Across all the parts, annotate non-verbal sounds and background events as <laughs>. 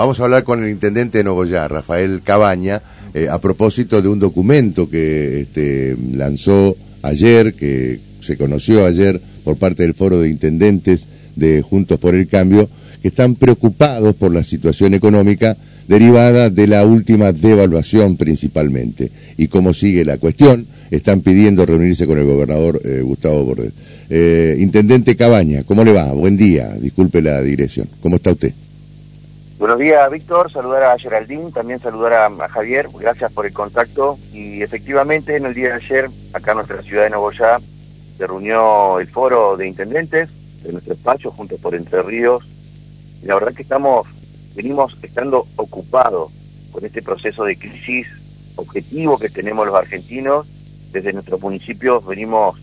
Vamos a hablar con el intendente de Nogoyá, Rafael Cabaña, eh, a propósito de un documento que este, lanzó ayer, que se conoció ayer por parte del Foro de Intendentes de Juntos por el Cambio, que están preocupados por la situación económica derivada de la última devaluación principalmente. Y como sigue la cuestión, están pidiendo reunirse con el gobernador eh, Gustavo Bordet. Eh, Intendente Cabaña, ¿cómo le va? Buen día, disculpe la dirección. ¿Cómo está usted? Buenos días, Víctor. Saludar a Geraldine, también saludar a, Javier. Gracias por el contacto. Y efectivamente, en el día de ayer, acá en nuestra ciudad de Nogoyá, se reunió el foro de intendentes de nuestro espacio, juntos por Entre Ríos. La verdad que estamos, venimos estando ocupados con este proceso de crisis objetivo que tenemos los argentinos. Desde nuestros municipios venimos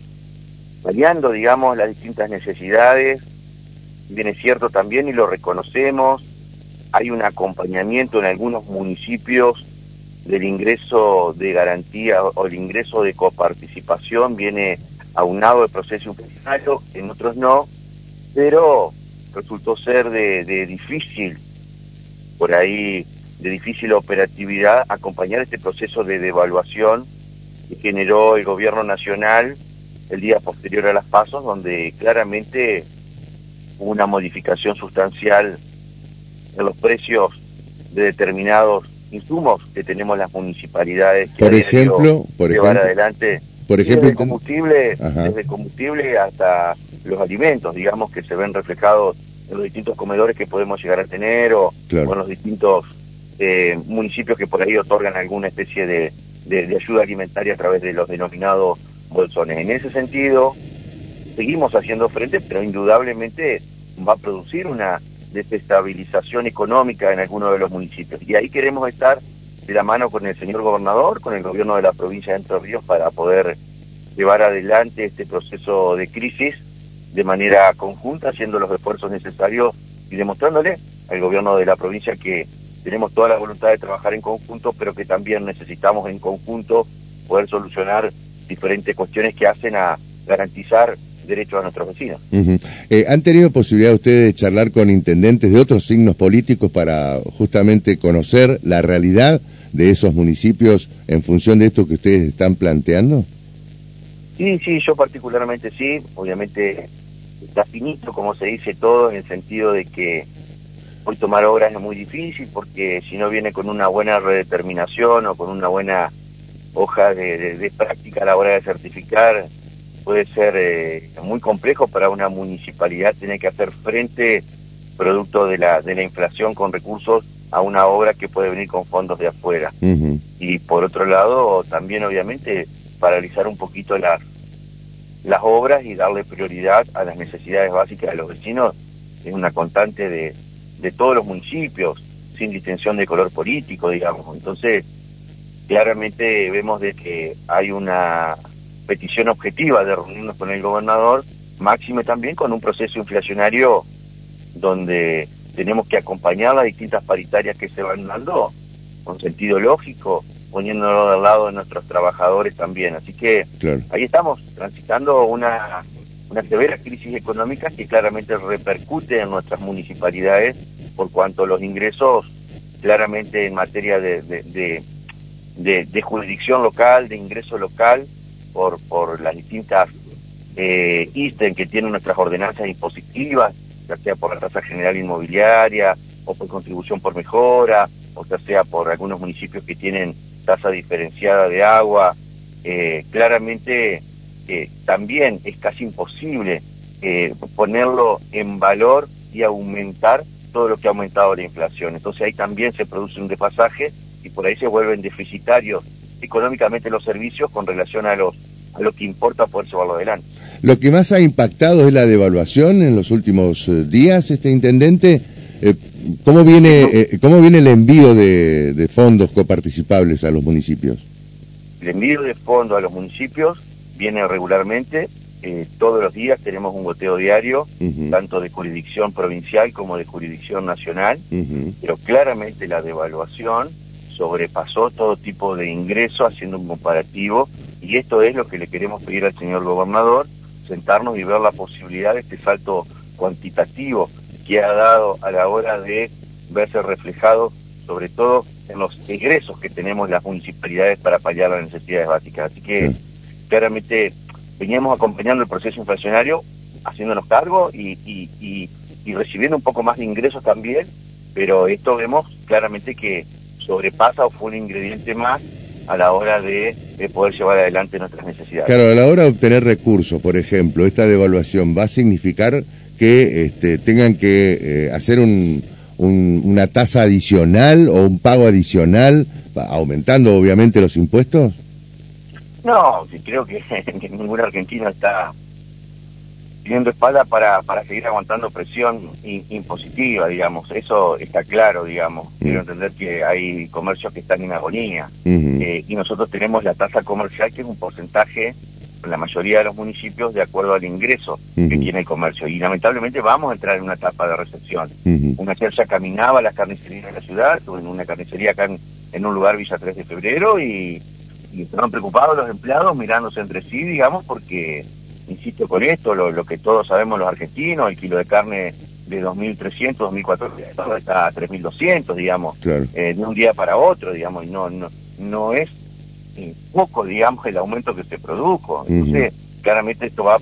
variando, digamos, las distintas necesidades. Bien es cierto también, y lo reconocemos, hay un acompañamiento en algunos municipios del ingreso de garantía o el ingreso de coparticipación viene aunado del proceso inflacionario, en otros no, pero resultó ser de, de difícil, por ahí, de difícil operatividad acompañar este proceso de devaluación que generó el gobierno nacional el día posterior a las pasos, donde claramente hubo una modificación sustancial en los precios de determinados insumos que tenemos las municipalidades. por ejemplo, por llevar ejemplo, adelante por ejemplo, desde combustible, desde combustible hasta los alimentos, digamos que se ven reflejados en los distintos comedores que podemos llegar a tener o, en los distintos eh, municipios que por ahí otorgan alguna especie de, de ayuda alimentaria a través de los denominados bolsones. En ese sentido, seguimos haciendo frente, pero indudablemente va a producir una desestabilización económica en algunos de los municipios. Y ahí queremos estar de la mano con el señor gobernador, con el gobierno de la provincia de Entre Ríos para poder llevar adelante este proceso de crisis de manera conjunta, haciendo los esfuerzos necesarios y demostrándole al gobierno de la provincia que tenemos toda la voluntad de trabajar en conjunto, pero que también necesitamos en conjunto poder solucionar diferentes cuestiones que hacen a garantizar derechos a nuestros vecinos. Eh, ¿Han tenido posibilidad ustedes de charlar con intendentes de otros signos políticos para justamente conocer la realidad de esos municipios en función de esto que ustedes están planteando? Sí, sí, yo particularmente sí. Obviamente está finito, como se dice todo, en el sentido de que hoy tomar obras es muy difícil porque si no viene con una buena redeterminación o con una buena hoja de práctica a la hora de certificar, puede ser eh, muy complejo para una municipalidad tener que hacer frente, producto de la, de la inflación con recursos, a una obra que puede venir con fondos de afuera. Y por otro lado, también obviamente paralizar un poquito las, las obras y darle prioridad a las necesidades básicas de los vecinos es una constante de, de todos los municipios, sin distinción de color político, digamos. Entonces, claramente vemos de que hay una petición objetiva de reunirnos con el gobernador, máxime también con un proceso inflacionario donde tenemos que acompañar las distintas paritarias que se van dando con sentido lógico, poniéndolo del lado de nuestros trabajadores también. Así que ahí estamos, transitando una, una severa crisis económica que claramente repercute en nuestras municipalidades por cuanto los ingresos claramente en materia de, de, de jurisdicción local, de ingreso local, por, por las distintas eh, que tienen nuestras ordenanzas impositivas, ya sea por la tasa general inmobiliaria, o por contribución por mejora, o ya sea por algunos municipios que tienen tasa diferenciada de agua. Eh, claramente eh, también es casi imposible eh, ponerlo en valor y aumentar todo lo que ha aumentado la inflación. Entonces ahí también se produce un desfasaje y por ahí se vuelven deficitarios económicamente los servicios con relación a los a lo que importa poder llevarlo adelante. Lo que más ha impactado es la devaluación en los últimos eh, días, este intendente. Eh, ¿cómo, viene, eh, ¿Cómo viene el envío de, de, fondos coparticipables a los municipios? El envío de fondos a los municipios viene regularmente. todos los días tenemos un goteo diario, tanto de jurisdicción provincial como de jurisdicción nacional, pero claramente la devaluación sobrepasó todo tipo de ingreso haciendo un comparativo y esto es lo que le queremos pedir al señor gobernador, sentarnos y ver la posibilidad de este salto cuantitativo que ha dado a la hora de verse reflejado sobre todo en los ingresos que tenemos las municipalidades para paliar las necesidades básicas. Así que claramente veníamos acompañando el proceso inflacionario, haciéndonos cargo y, y, y, recibiendo un poco más de ingresos también, pero esto vemos claramente que sobrepasa o fue un ingrediente más a la hora de, poder llevar adelante nuestras necesidades. Claro, a la hora de obtener recursos, por ejemplo, esta devaluación va a significar que este, tengan que eh, hacer un, una tasa adicional o un pago adicional, aumentando obviamente los impuestos. No, creo que, que <laughs> ningún argentino está teniendo espalda para, para seguir aguantando presión impositiva, digamos. Eso está claro, digamos. Mm. Quiero entender que hay comercios que están en agonía. Eh, y nosotros tenemos la tasa comercial, que es un porcentaje, en la mayoría de los municipios, de acuerdo al ingreso que tiene el comercio. Y lamentablemente vamos a entrar en una etapa de recepción. Una ayer ya caminaba las carnicerías de la ciudad, en una carnicería acá en, un lugar Villa 3 de febrero y, y estaban preocupados los empleados mirándose entre sí, digamos, porque insisto con esto, lo, que todos sabemos los argentinos, el kilo de carne de 2.300, 2.400 está a 3.200, digamos, eh, de un día para otro, digamos, y no, no, no es eh, poco, digamos, el aumento que se produjo. Entonces, claramente esto va a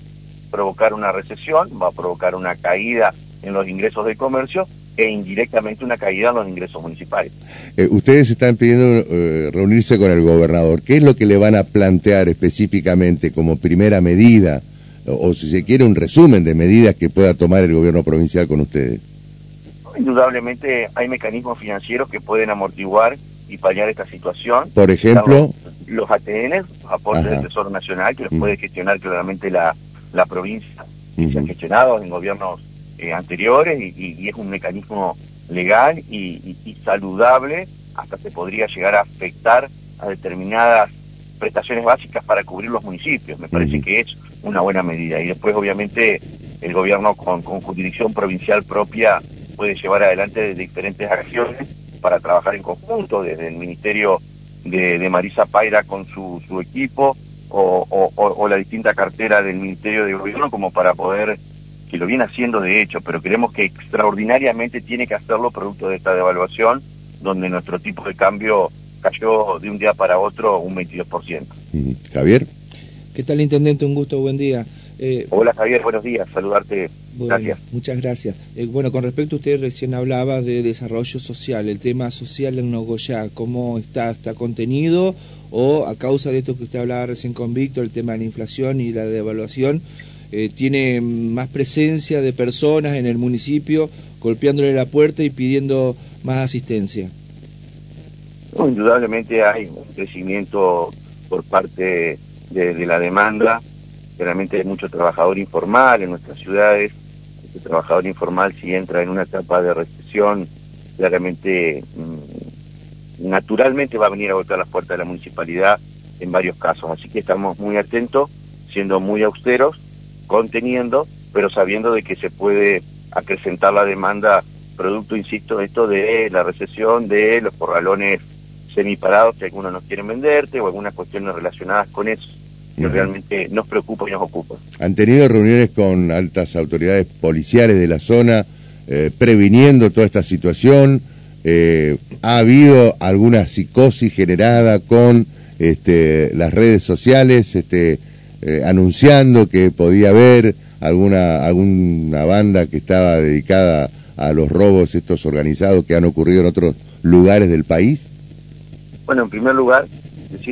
provocar una recesión, va a provocar una caída en los ingresos del comercio e indirectamente una caída en los ingresos municipales. Eh, ustedes están pidiendo reunirse con el gobernador. ¿Qué es lo que le van a plantear específicamente como primera medida? O si se quiere un resumen de medidas que pueda tomar el gobierno provincial con ustedes. Indudablemente hay mecanismos financieros que pueden amortiguar y paliar esta situación. Por ejemplo, los ATN, aportes del Tesoro Nacional, que los mm. puede gestionar claramente la, la provincia, que se han gestionado en gobiernos eh, anteriores y, es un mecanismo legal y, y saludable, hasta se podría llegar a afectar a determinadas prestaciones básicas para cubrir los municipios. Me parece que es una buena medida. Y después, obviamente, el gobierno con, con jurisdicción provincial propia puede llevar adelante diferentes acciones para trabajar en conjunto, desde el Ministerio de, Marisa Paira con su, su equipo o, o, la distinta cartera del Ministerio de Gobierno como para poder, que lo viene haciendo de hecho, pero creemos que extraordinariamente tiene que hacerlo producto de esta devaluación, donde nuestro tipo de cambio cayó de un día para otro un 22%. Javier. ¿Qué tal, Intendente? Un gusto, buen día. Eh, Hola Javier, buenos días, saludarte. gracias. Muchas gracias. Eh, bueno, con respecto a usted recién hablaba de desarrollo social, el tema social en Nogoyá, ¿cómo está? ¿Está contenido? ¿O a causa de esto que usted hablaba recién con Víctor, el tema de la inflación y la devaluación, eh, tiene más presencia de personas en el municipio golpeándole la puerta y pidiendo más asistencia? indudablemente hay un crecimiento por parte de, la demanda. Realmente hay mucho trabajador informal en nuestras ciudades. Este trabajador informal, si entra en una etapa de recesión, claramente, mm, naturalmente va a venir a golpear las puertas de la municipalidad en varios casos. Así que estamos muy atentos, siendo muy austeros, conteniendo, pero sabiendo de que se puede acrecentar la demanda producto, insisto, esto de la recesión, de los corralones semiparados que algunos nos quieren venderte o algunas cuestiones relacionadas con eso que realmente nos preocupa y nos ocupa. ¿Han tenido reuniones con altas autoridades policiales de la zona eh, previniendo toda esta situación? Eh, ¿Ha habido alguna psicosis generada con este, las redes sociales este, eh, anunciando que podía haber alguna, alguna banda que estaba dedicada a los robos estos organizados que han ocurrido en otros lugares del país? Bueno, en primer lugar,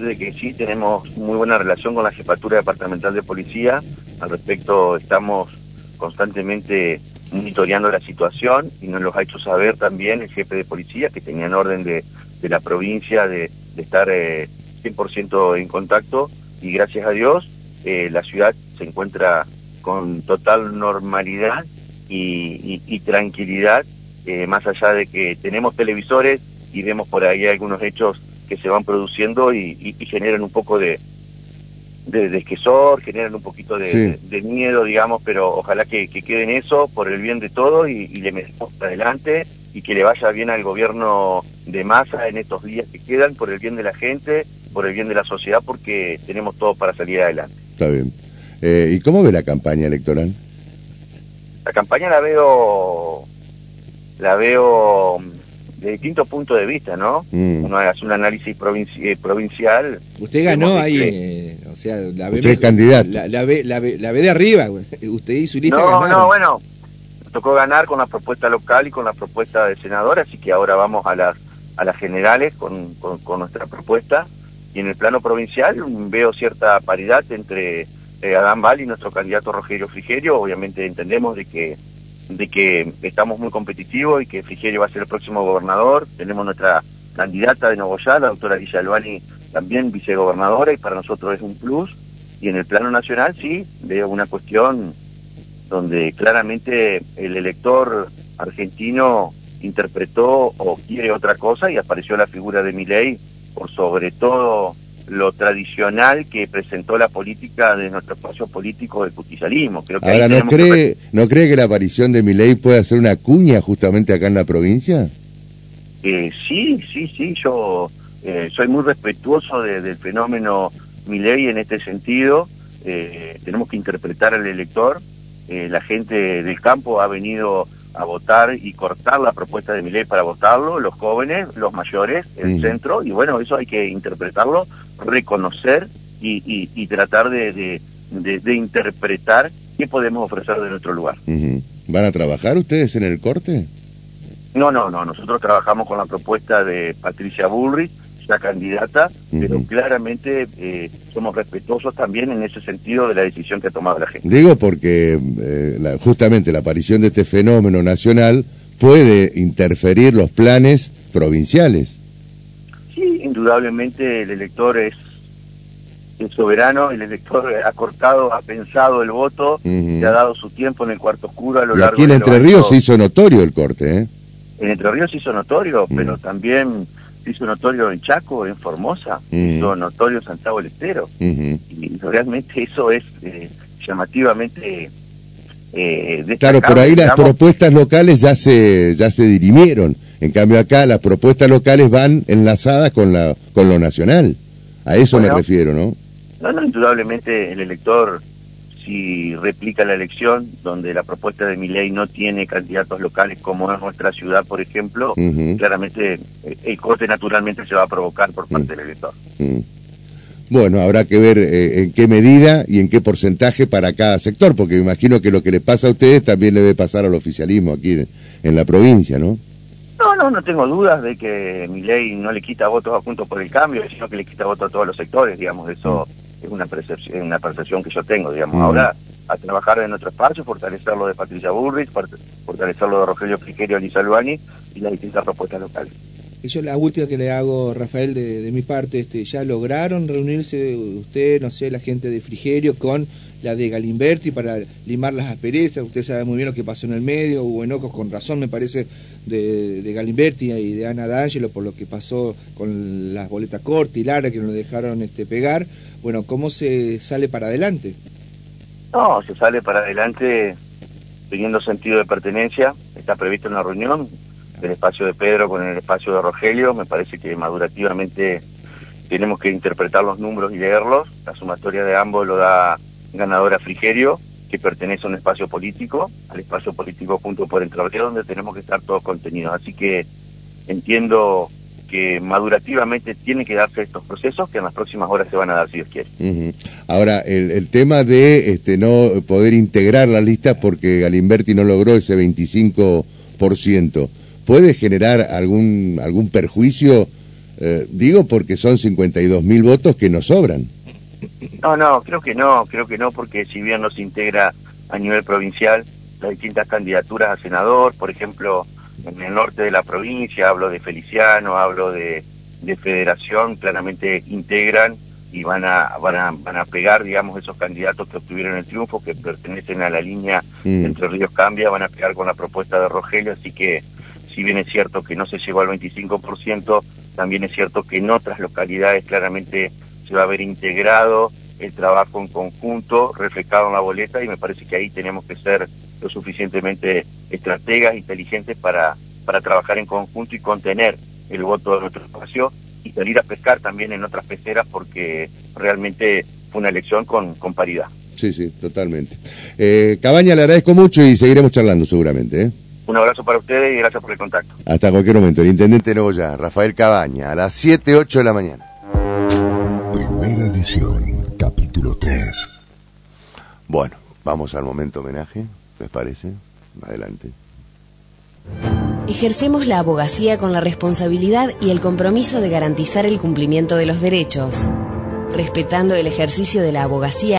de que sí tenemos muy buena relación con la Jefatura Departamental de Policía. Al respecto, estamos constantemente monitoreando la situación y nos lo ha hecho saber también el jefe de policía que tenían orden de, la provincia de, estar 100% eh, en contacto y gracias a Dios eh, la ciudad se encuentra con total normalidad y, tranquilidad, eh, más allá de que tenemos televisores y vemos por ahí algunos hechos que se van produciendo y, generan un poco de, de, esquesor, generan un poquito de, miedo, digamos, pero ojalá que, que queden eso por el bien de todos y, le metamos adelante y que le vaya bien al gobierno de masa en estos días que quedan, por el bien de la gente, por el bien de la sociedad, porque tenemos todo para salir adelante. Está bien. Eh, ¿Y cómo ve la campaña electoral? La campaña la veo, la veo de distintos puntos de vista, ¿no? Mm. Uno hace un análisis provinci- eh, provincial. Usted ganó ahí, que- eh, o sea, la ve, Usted es candidato. La, la ve, la, ve, la ve de arriba, usted y su lista No, ganaron. no, bueno, nos tocó ganar con la propuesta local y con la propuesta de senador, así que ahora vamos a las a las generales con, con, con nuestra propuesta. Y en el plano provincial veo cierta paridad entre eh, Adán Val y nuestro candidato Rogelio Frigerio. Obviamente entendemos de que de que estamos muy competitivos y que Frigerio va a ser el próximo gobernador. Tenemos nuestra candidata de Nogoyá, la doctora Guilla Albani, también vicegobernadora, y para nosotros es un plus. Y en el plano nacional sí, veo una cuestión donde claramente el elector argentino interpretó o quiere otra cosa y apareció la figura de Milei por sobre todo lo tradicional que presentó la política de nuestro espacio político del justicialismo. Creo que Ahora, ¿no tenemos que cree, ¿no cree que la aparición de Milei puede hacer una cuña justamente acá en la provincia? Eh, sí, sí, sí, yo eh, soy muy respetuoso de- del fenómeno Milei en este sentido. Eh, tenemos que interpretar al elector. Eh, la gente del campo ha venido a votar y cortar la propuesta de Milei para votarlo, los jóvenes, los mayores, el centro, y bueno, eso hay que interpretarlo, reconocer y, y- y tratar de, de- de- de interpretar qué podemos ofrecer de nuestro lugar. ¿Van a trabajar ustedes en el corte? No, no, no. Nosotros trabajamos con la propuesta de Patricia Bullrich, ya candidata, pero claramente eh, somos respetuosos también en ese sentido de la decisión que ha tomado la gente. Digo porque eh, la- justamente la aparición de este fenómeno nacional puede interferir los planes provinciales. Sí, indudablemente el elector es, es soberano, el elector ha cortado, ha pensado el voto, se ha dado su tiempo en el cuarto oscuro a lo Y largo aquí en Entre Ríos se hizo notorio el corte, ¿eh? En Entre Ríos se hizo notorio, pero también se hizo notorio en Chaco, en Formosa, se hizo notorio en Santiago del Estero. Y realmente eso es eh, llamativamente eh, Claro, por ahí las propuestas locales ya se ya se dirimieron. En cambio acá las propuestas locales van enlazadas con la con lo nacional. A eso me refiero, ¿no? No, no, indudablemente el elector, si replica la elección, donde la propuesta de mi ley no tiene candidatos locales como es nuestra ciudad, por ejemplo, claramente eh, el corte naturalmente se va a provocar por parte Mm. del elector. Mm. Bueno, habrá que ver eh, en qué medida y en qué porcentaje para cada sector, porque me imagino que lo que le pasa a ustedes también le debe pasar al oficialismo aquí en, en la provincia, ¿no? No, no, no tengo dudas de que mi ley no le quita votos a Juntos por el Cambio, sino que le quita votos a todos los sectores, digamos, eso es una percepción, una percepción que yo tengo, digamos. Mm. Ahora, a trabajar en nuestro espacio, fortalecer lo de Patricia fort- fortalecer lo de Rogelio Frigerio, Lisa Albani y las distintas propuestas locales. Y yo la última que le hago, Rafael, de, de mi parte, este, ¿ya lograron reunirse usted, no sé, la gente de Frigerio con la de Galimberti para limar las asperezas? Usted sabe muy bien lo que pasó en el medio, hubo enojos con razón, me parece, de, de Galimberti y de Ana D'Angelo por lo que pasó con las boletas cortas y Lara que no lo dejaron este, pegar. Bueno, ¿cómo se sale para adelante? No, se sale para adelante teniendo sentido de pertenencia. Está previsto una reunión del espacio de Pedro con el espacio de Rogelio. Me parece que madurativamente tenemos que interpretar los números y leerlos. La sumatoria de ambos lo da ganadora Frigerio, que pertenece a un espacio político, al espacio político junto por Entre donde tenemos que estar todos contenidos. Así que entiendo que madurativamente tienen que darse estos procesos que en las próximas horas se van a dar si Dios quiere. Ahora, el, el tema de este, no poder integrar las listas porque Galimberti no logró ese 25%, ¿puede generar algún, algún perjuicio? Eh, digo porque son 52 mil votos que nos sobran. No, no, creo que no, creo que no, porque si bien no se integra a nivel provincial las distintas candidaturas a senador, por ejemplo, en el norte de la provincia, hablo de Feliciano, hablo de, de Federación, claramente integran y van a, van a van a pegar, digamos, esos candidatos que obtuvieron el triunfo, que pertenecen a la línea Mm. Entre Ríos Cambia, van a pegar con la propuesta de Rogelio, así que si bien es cierto que no se llegó al 25%, también es cierto que en otras localidades claramente se va a ver integrado el trabajo en conjunto, reflejado en la boleta, y me parece que ahí tenemos que ser lo suficientemente estrategas, inteligentes para, para trabajar en conjunto y contener el voto de nuestro espacio y salir a pescar también en otras peceras porque realmente fue una elección con, con paridad. Sí, sí, totalmente. Eh, Cabaña, le agradezco mucho y seguiremos charlando seguramente. ¿eh? Un abrazo para ustedes y gracias por el contacto. Hasta cualquier momento. El intendente Nogoyá, Rafael Cabaña, a las 7, 8 de la mañana. Primera edición, capítulo 3. Bueno, vamos al momento homenaje, ¿les parece? Adelante. Ejercemos la abogacía con la responsabilidad y el compromiso de garantizar el cumplimiento de los derechos, respetando el ejercicio de la abogacía